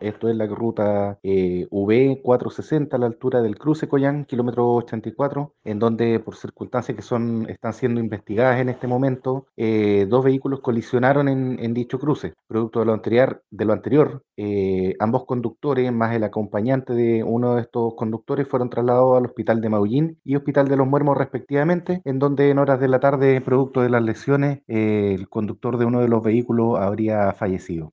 Esto es la ruta eh, V460 a la altura del cruce Coyán, kilómetro 84, en donde por circunstancias que son están siendo investigadas en este momento, eh, dos vehículos colisionaron en, dicho cruce. Producto de lo anterior, de lo anterior eh, ambos conductores, más el acompañante de uno de estos conductores, fueron trasladados al hospital de Maullín y hospital de Los Muermos respectivamente, en donde en horas de la tarde, producto de las lesiones, eh, el conductor de uno de los vehículos habría fallecido.